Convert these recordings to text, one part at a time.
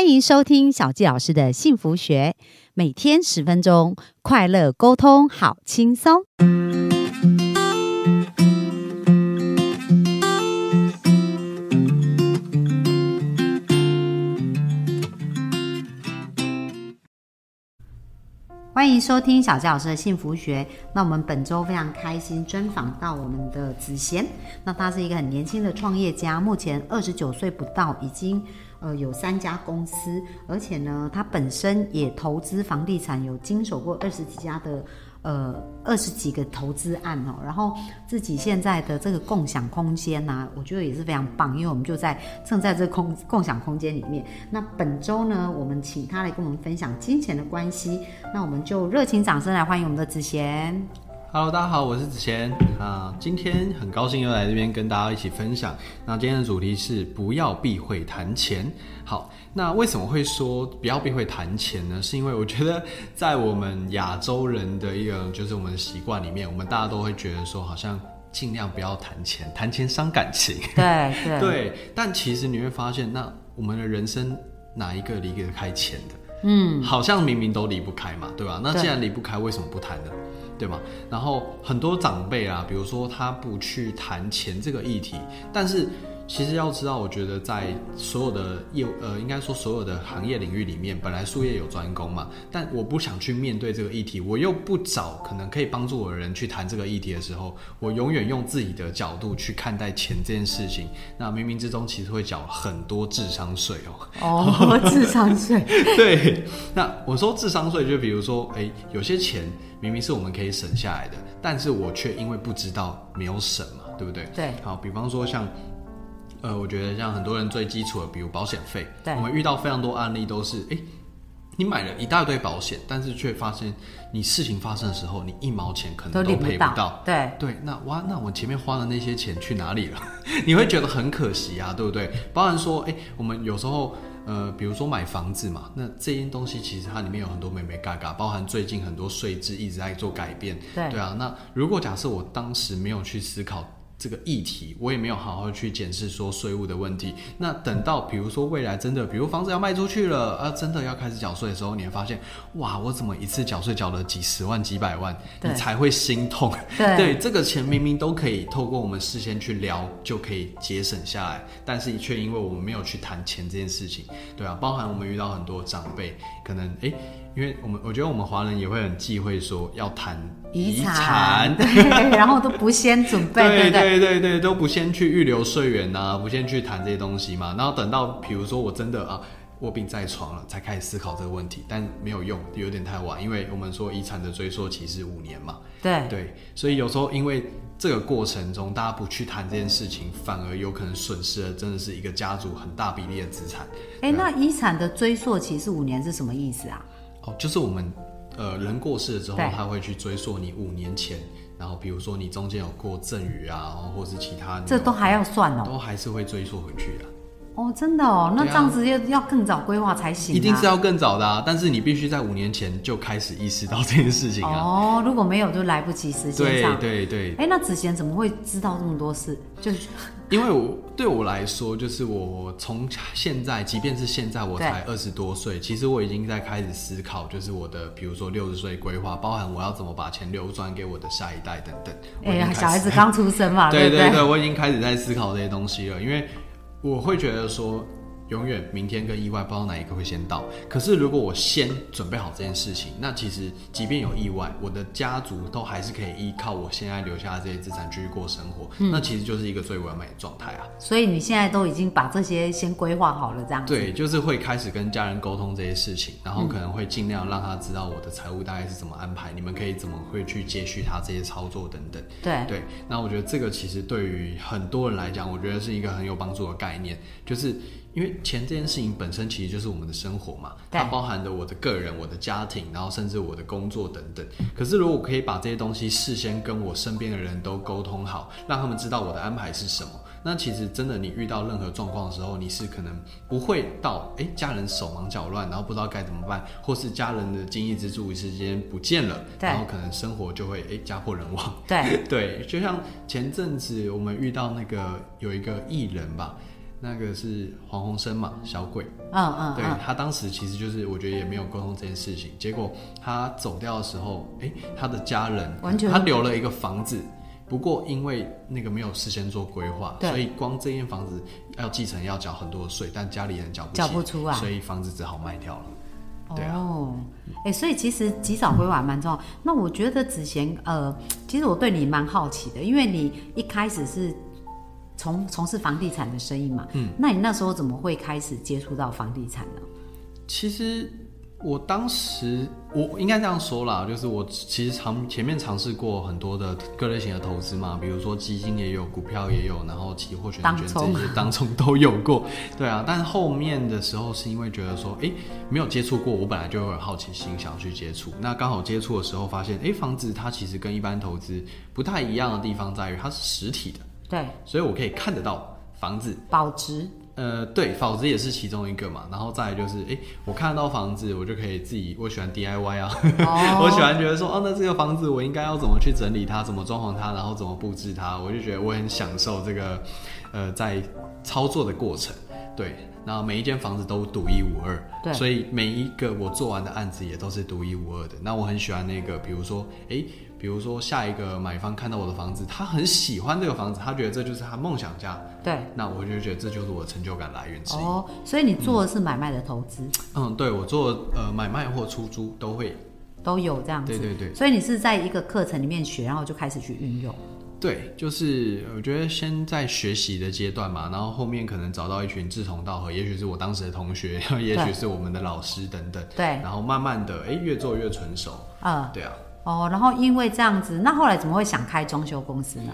欢迎收听小纪老师的幸福学，每天十分钟，快乐沟通，好轻松。欢迎收听小纪老师的幸福学。那我们本周非常开心专访到我们的子贤。那他是一个很年轻的创业家，目前二十九岁不到，已经呃有三家公司，而且呢，他本身也投资房地产，有经手过二十几家的。呃，二十几个投资案哦，然后自己现在的这个共享空间呢，我觉得也是非常棒，因为我们就在正在这空共享空间里面。那本周呢，我们请他来跟我们分享金钱的关系，那我们就热情掌声来欢迎我们的子贤。Hello，大家好，我是子贤啊，今天很高兴又来这边跟大家一起分享。那今天的主题是不要避讳谈钱。好，那为什么会说不要避讳谈钱呢？是因为我觉得在我们亚洲人的一个就是我们的习惯里面，我们大家都会觉得说，好像尽量不要谈钱，谈钱伤感情。对 对对，但其实你会发现，那我们的人生哪一个离得开钱的？嗯，好像明明都离不开嘛，对吧？那既然离不开，为什么不谈呢？对吧？然后很多长辈啊，比如说他不去谈钱这个议题，但是。其实要知道，我觉得在所有的业呃，应该说所有的行业领域里面，本来术业有专攻嘛。但我不想去面对这个议题，我又不找可能可以帮助我的人去谈这个议题的时候，我永远用自己的角度去看待钱这件事情。那冥冥之中其实会缴很多智商税哦。哦，智商税。对。那我说智商税，就比如说，哎，有些钱明明是我们可以省下来的，但是我却因为不知道没有省嘛，对不对？对。好，比方说像。呃，我觉得像很多人最基础的，比如保险费，我们遇到非常多案例都是，哎，你买了一大堆保险，但是却发现你事情发生的时候，你一毛钱可能都赔不到。对对，那哇，那我前面花的那些钱去哪里了？你会觉得很可惜啊，对不对？包含说，哎，我们有时候，呃，比如说买房子嘛，那这件东西其实它里面有很多美美嘎嘎，包含最近很多税制一直在做改变。对对啊，那如果假设我当时没有去思考。这个议题我也没有好好去检视说税务的问题。那等到比如说未来真的，比如房子要卖出去了，啊，真的要开始缴税的时候，你会发现，哇，我怎么一次缴税缴了几十万、几百万，你才会心痛。对，这个钱明明都可以透过我们事先去聊就可以节省下来，但是却因为我们没有去谈钱这件事情，对啊，包含我们遇到很多长辈，可能哎。因为我们我觉得我们华人也会很忌讳说要谈遗产，对，然后都不先准备，对对对？对，都不先去预留税源呐，不先去谈这些东西嘛，然后等到比如说我真的啊卧病在床了，才开始思考这个问题，但没有用，有点太晚，因为我们说遗产的追溯期是五年嘛，对对，所以有时候因为这个过程中大家不去谈这件事情，反而有可能损失了真的是一个家族很大比例的资产。哎，那遗产的追溯期是五年是什么意思啊？哦，就是我们，呃，人过世了之后，他会去追溯你五年前，然后比如说你中间有过赠与啊，或者是其他，这都还要算哦，都还是会追溯回去的。哦，真的哦，那这样子要要更早规划才行。一定是要更早的啊，但是你必须在五年前就开始意识到这件事情啊。哦，如果没有就来不及时间上。对对对。哎，那子贤怎么会知道这么多事？就是 因为我对我来说，就是我从现在，即便是现在我才二十多岁，其实我已经在开始思考，就是我的比如说六十岁规划，包含我要怎么把钱流转给我的下一代等等。哎呀，小孩子刚出生嘛，对对对，我已经开始在思考这些东西了，因为。我会觉得说。永远明天跟意外不知道哪一个会先到。可是如果我先准备好这件事情，那其实即便有意外，我的家族都还是可以依靠我现在留下的这些资产继续过生活。那其实就是一个最完美的状态啊。所以你现在都已经把这些先规划好了，这样对，就是会开始跟家人沟通这些事情，然后可能会尽量让他知道我的财务大概是怎么安排，你们可以怎么会去接续他这些操作等等。对对，那我觉得这个其实对于很多人来讲，我觉得是一个很有帮助的概念，就是。因为钱这件事情本身其实就是我们的生活嘛，它包含着我的个人、我的家庭，然后甚至我的工作等等。可是如果可以把这些东西事先跟我身边的人都沟通好，让他们知道我的安排是什么，那其实真的你遇到任何状况的时候，你是可能不会到哎家人手忙脚乱，然后不知道该怎么办，或是家人的经济支柱一时间不见了，然后可能生活就会哎家破人亡。对 对，就像前阵子我们遇到那个有一个艺人吧。那个是黄鸿升嘛，小鬼。嗯嗯，对他当时其实就是我觉得也没有沟通这件事情，结果他走掉的时候，哎，他的家人完全他留了一个房子，不过因为那个没有事先做规划，所以光这间房子要继承要缴很多的税，但家里人缴不缴不出啊所以房子只好卖掉了。对啊哦，哎、所以其实及早规划蛮重要。那我觉得子贤，呃，其实我对你蛮好奇的，因为你一开始是从从事房地产的生意嘛，嗯，那你那时候怎么会开始接触到房地产呢？其实我当时我应该这样说啦，就是我其实尝前面尝试过很多的各类型的投资嘛，比如说基金也有，股票也有，然后期货、选择权这些 当中都有过，对啊。但后面的时候是因为觉得说，哎、没有接触过，我本来就有好奇心想要去接触。那刚好接触的时候发现，哎、房子它其实跟一般投资不太一样的地方在于它是实体的，对，所以我可以看得到房子，保值，呃，对，保值也是其中一个嘛。然后再来就是，哎、我看得到房子，我就可以自己，我喜欢 DIY 啊，哦。我喜欢觉得说，哦，那这个房子我应该要怎么去整理它，怎么装潢它，然后怎么布置它，我就觉得我很享受这个，呃，在操作的过程。对，然后每一间房子都独一无二，对。所以每一个我做完的案子也都是独一无二的。那我很喜欢那个，比如说，哎、比如说下一个买方看到我的房子，他很喜欢这个房子，他觉得这就是他梦想家，对，那我就觉得这就是我的成就感来源之一。哦，所以你做的是买卖的投资，嗯，对我做呃买卖或出租都会。都有这样子，对对对。所以你是在一个课程里面学，然后就开始去运用，对，就是我觉得先在学习的阶段嘛，然后后面可能找到一群志同道合，也许是我当时的同学，也许是我们的老师等等，对，然后慢慢的哎越做越纯熟。嗯，对啊，哦，然后因为这样子，那后来怎么会想开装修公司呢？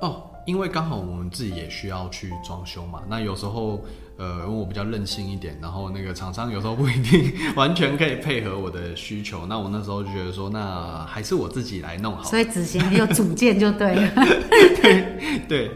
哦，因为刚好我们自己也需要去装修嘛，那有时候呃，因为我比较任性一点，然后那个厂商有时候不一定完全可以配合我的需求，那我那时候就觉得说，那还是我自己来弄好。所以子贤很有主见就对了。对，对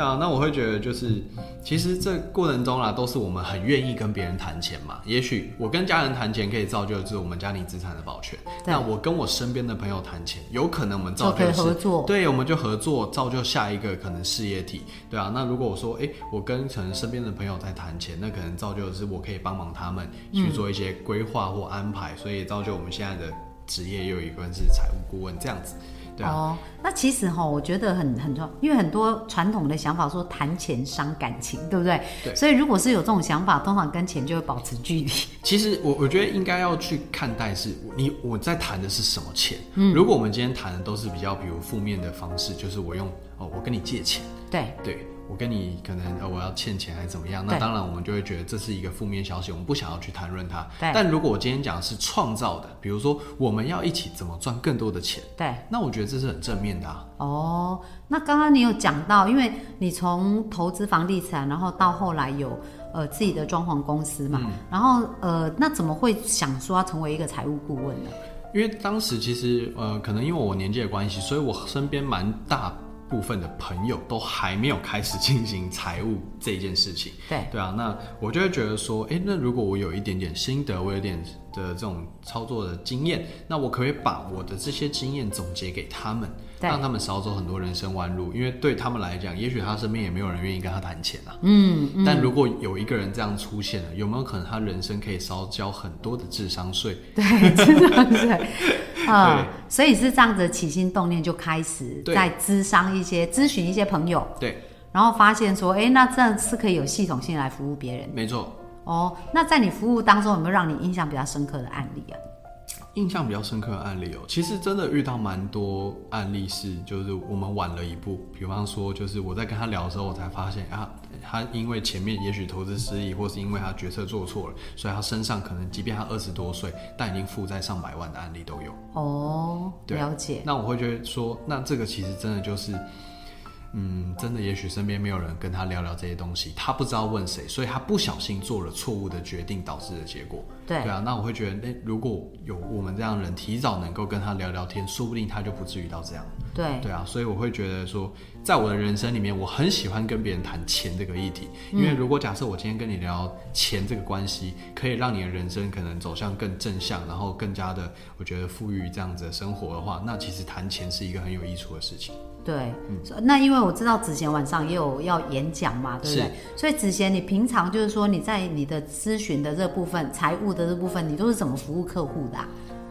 啊，那我会觉得就是，其实这过程中啦，都是我们很愿意跟别人谈钱嘛。也许我跟家人谈钱，可以造就的是我们家庭资产的保全。那我跟我身边的朋友谈钱，有可能我们造就就的是合作对，我们就合作，造就下一个可能事业体。对啊，那如果我说，哎、我跟可能身边的朋友在谈钱，那可能造就的是我可以帮忙他们去做一些规划或安排，所以造就我们现在的职业又有一关是财务顾问这样子。对啊，哦，那其实哈，我觉得很很重要，因为很多传统的想法说谈钱伤感情，对不对？对所以如果是有这种想法，通常跟钱就会保持距离。其实我我觉得应该要去看待是你我在谈的是什么钱。嗯，如果我们今天谈的都是比较比如负面的方式，就是我用哦我跟你借钱，对对我跟你可能呃我要欠钱还是怎么样，那当然我们就会觉得这是一个负面消息，我们不想要去谈论它。但如果我今天讲的是创造的，比如说我们要一起怎么赚更多的钱，对。那我觉得这是很正面的啊。哦，那刚刚你有讲到，因为你从投资房地产，然后到后来有呃自己的装潢公司嘛，嗯然后呃那怎么会想说要成为一个财务顾问呢？因为当时其实呃，可能因为我年纪的关系，所以我身边蛮大部分的朋友都还没有开始进行财务这件事情。对对啊，那我就会觉得说，哎，那如果我有一点点心得，我有点的这种操作的经验，那我可不可以把我的这些经验总结给他们，让他们少走很多人生弯路。因为对他们来讲，也许他身边也没有人愿意跟他谈钱啊。嗯嗯，但如果有一个人这样出现了，有没有可能他人生可以少交很多的智商税？对，是这样子。啊、所以是这样子起心动念就开始在咨商一些咨询一些朋友，对，然后发现说，哎，那这样是可以有系统性来服务别人没错。哦。那在你服务当中，有没有让你印象比较深刻的案例啊？印象比较深刻的案例哦，其实真的遇到蛮多案例是，就是我们晚了一步。比方说，就是我在跟他聊的时候，我才发现啊，他因为前面也许投资失利，或是因为他决策做错了，所以他身上可能即便他二十多岁，但已经负债上百万的案例都有。哦，了解。那我会觉得说，那这个其实真的就是，嗯，真的也许身边没有人跟他聊聊这些东西，他不知道问谁，所以他不小心做了错误的决定，导致的结果。对对啊，那我会觉得，那如果有我们这样的人提早能够跟他聊聊天，说不定他就不至于到这样。对对啊，所以我会觉得说，在我的人生里面，我很喜欢跟别人谈钱这个议题，因为如果假设我今天跟你聊钱这个关系，可以让你的人生可能走向更正向，然后更加的，我觉得富裕这样子的生活的话，那其实谈钱是一个很有益处的事情。对，那因为我知道子贤晚上也有要演讲嘛，对不对？所以子贤，你平常就是说你在你的咨询的这部分、财务的这部分，你都是怎么服务客户的？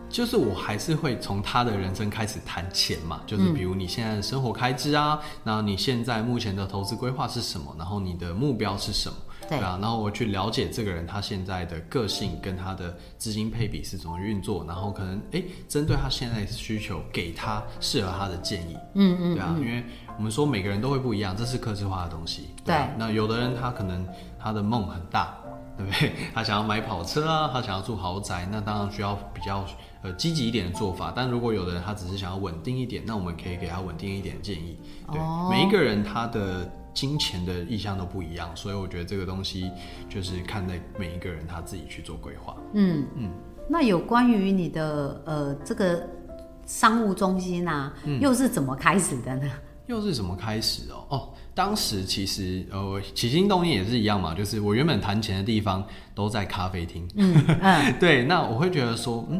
就是我还是会从他的人生开始谈钱嘛，就是比如你现在的生活开支啊，那你现在目前的投资规划是什么？然后你的目标是什么？对啊，然后我去了解这个人他现在的个性跟他的资金配比是怎么运作，然后可能哎针对他现在的需求给他适合他的建议。嗯嗯，对啊，因为我们说每个人都会不一样，这是克制化的东西。对，那有的人他可能他的梦很大，对不对？他想要买跑车啊，他想要住豪宅，那当然需要比较。呃，积极一点的做法，但如果有的人他只是想要稳定一点，那我们可以给他稳定一点的建议。对，每一个人他的金钱的意向都不一样，所以我觉得这个东西就是看在每一个人他自己去做规划。嗯嗯。那有关于你的呃这个商务中心啊，又是怎么开始的呢？又是怎么开始哦？哦，当时其实呃起心动念也是一样嘛，就是我原本谈钱的地方都在咖啡厅。嗯嗯。对，那我会觉得说，嗯。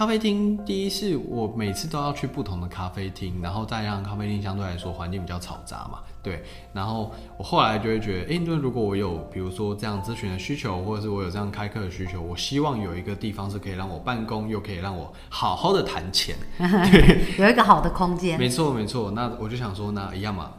咖啡厅，第一是我每次都要去不同的咖啡厅，然后再让咖啡厅相对来说环境比较嘈杂嘛，对。然后我后来就会觉得，哎，那如果我有比如说这样咨询的需求，或者是我有这样开课的需求，我希望有一个地方是可以让我办公，又可以让我好好的谈钱，对，有一个好的空间。没错没错，那我就想说，那一样嘛，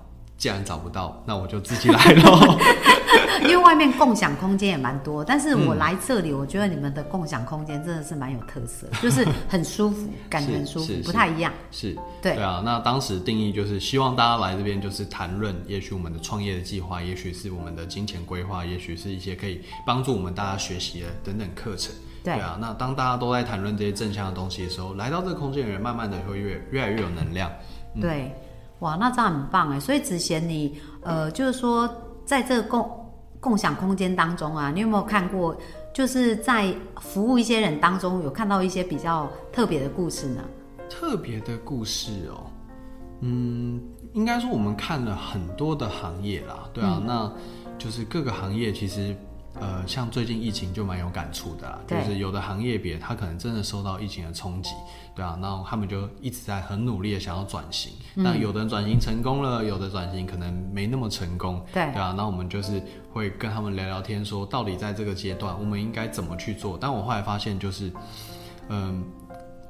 既然找不到，那我就自己来喽。因为外面共享空间也蛮多，但是我来这里，我觉得你们的共享空间真的是蛮有特色，就是很舒服，感觉很舒服，不太一样。是，对，对啊。那当时定义就是希望大家来这边，就是谈论，也许我们的创业的计划，也许是我们的金钱规划，也许是一些可以帮助我们大家学习的等等课程。对啊。那当大家都在谈论这些正向的东西的时候，来到这个空间的人，慢慢的会越越来越有能量。对，哇，那这样很棒哎。所以子贤，你呃，就是说在这个共共享空间当中啊，你有没有看过？就是在服务一些人当中，有看到一些比较特别的故事呢？特别的故事哦，嗯，应该说我们看了很多的行业啦，对啊，那就是各个行业其实。呃，像最近疫情就蛮有感触的，就是有的行业别他可能真的受到疫情的冲击，对啊，那他们就一直在很努力的想要转型。那有的人转型成功了，有的转型可能没那么成功，对对啊，那我们就是会跟他们聊聊天，说到底在这个阶段我们应该怎么去做。但我后来发现就是，嗯。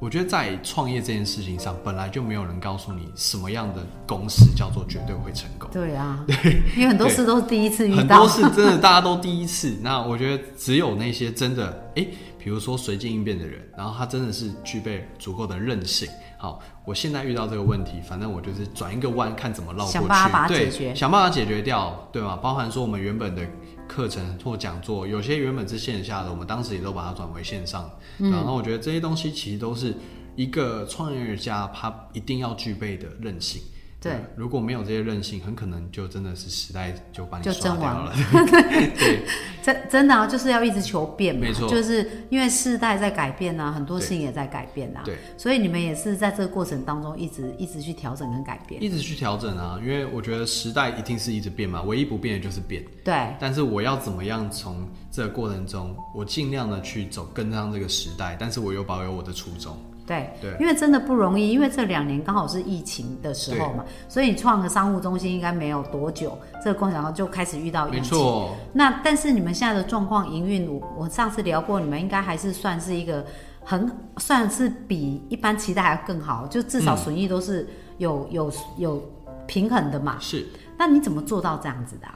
我觉得在创业这件事情上，本来就没有人告诉你什么样的公式叫做绝对会成功。对啊，对，因为很多事都是第一次遇到，很多事真的大家都第一次。那我觉得只有那些真的，哎，比如说随机应变的人，然后他真的是具备足够的韧性。好，我现在遇到这个问题，反正我就是转一个弯，看怎么绕过去，想办法解决，想办法解决掉，对吗？包含说我们原本的。课程或讲座，有些原本是线下的，我们当时也都把它转为线上。然后我觉得这些东西其实都是一个创业家他一定要具备的韧性。对，如果没有这些韧性，很可能就真的是时代就把你刷掉了。对，真真的啊，就是要一直求变嘛。没错，就是因为世代在改变啊，很多事情也在改变啊。对，所以你们也是在这个过程当中一直一直去调整跟改变。一直去调整啊，因为我觉得时代一定是一直变嘛，唯一不变的就是变。对。但是我要怎么样从这个过程中，我尽量的去走跟上这个时代，但是我又保有我的初衷。对，对，因为真的不容易，因为这两年刚好是疫情的时候嘛，所以你创个商务中心应该没有多久，这个共享号就开始遇到疫情。没错。那但是你们现在的状况营运，我我上次聊过，你们应该还是算是一个很算是比一般期待还要更好，就至少损益都是有有有平衡的嘛。是。那你怎么做到这样子的？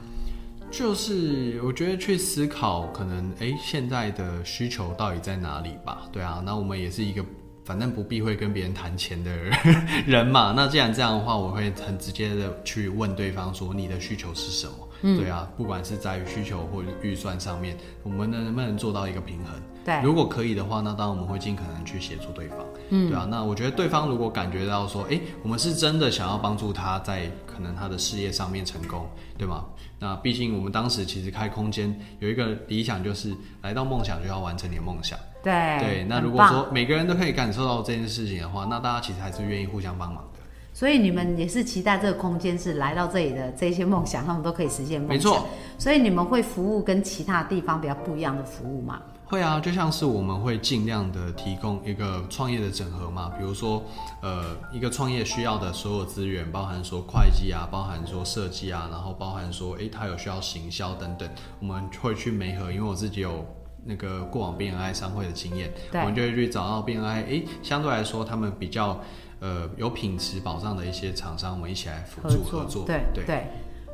就是我觉得去思考，可能哎现在的需求到底在哪里吧？对啊，那我们也是一个。反正不避讳跟别人谈钱的 人嘛，那既然这样的话，我会很直接的去问对方说你的需求是什么？嗯对啊，不管是在于需求或预算上面，我们能不能做到一个平衡？对，如果可以的话，那当然我们会尽可能去协助对方。嗯，对啊，那我觉得对方如果感觉到说，哎，我们是真的想要帮助他在可能他的事业上面成功，对吗？那毕竟我们当时其实开空间有一个理想，就是来到梦想就要完成你的梦想。对对，那如果说每个人都可以感受到这件事情的话，那大家其实还是愿意互相帮忙的。所以你们也是期待这个空间是来到这里的这些梦想，他们都可以实现梦想。没错。所以你们会服务跟其他地方比较不一样的服务吗？会啊，就像是我们会尽量的提供一个创业的整合嘛，比如说，呃，一个创业需要的所有资源，包含说会计啊，包含说设计啊，然后包含说，诶，他有需要行销等等，我们会去媒合，因为我自己有那个过往 BNI 商会的经验，我们就会去找到 BNI，诶，相对来说他们比较呃有品质保障的一些厂商，我们一起来辅助合作，对对对，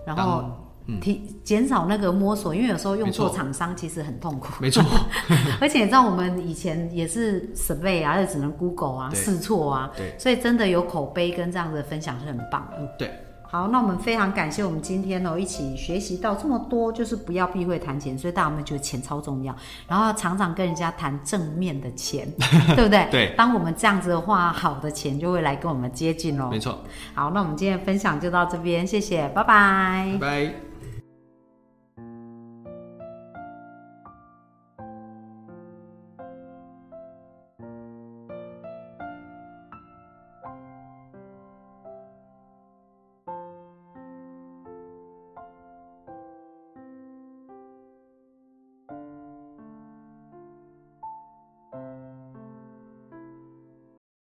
然后。提减少那个摸索，因为有时候用错厂商其实很痛苦。没错，而且你知道我们以前也是 survey 啊，就只能 Google 啊，试错啊，对，所以真的有口碑跟这样的分享是很棒。嗯，对。好，那我们非常感谢我们今天哦一起学习到这么多，就是不要避讳谈钱，所以大家有没有觉得钱超重要？然后常常跟人家谈正面的钱，对不对？对。当我们这样子的话，好的钱就会来跟我们接近哦。没错。好，那我们今天分享就到这边，谢谢，拜拜。拜。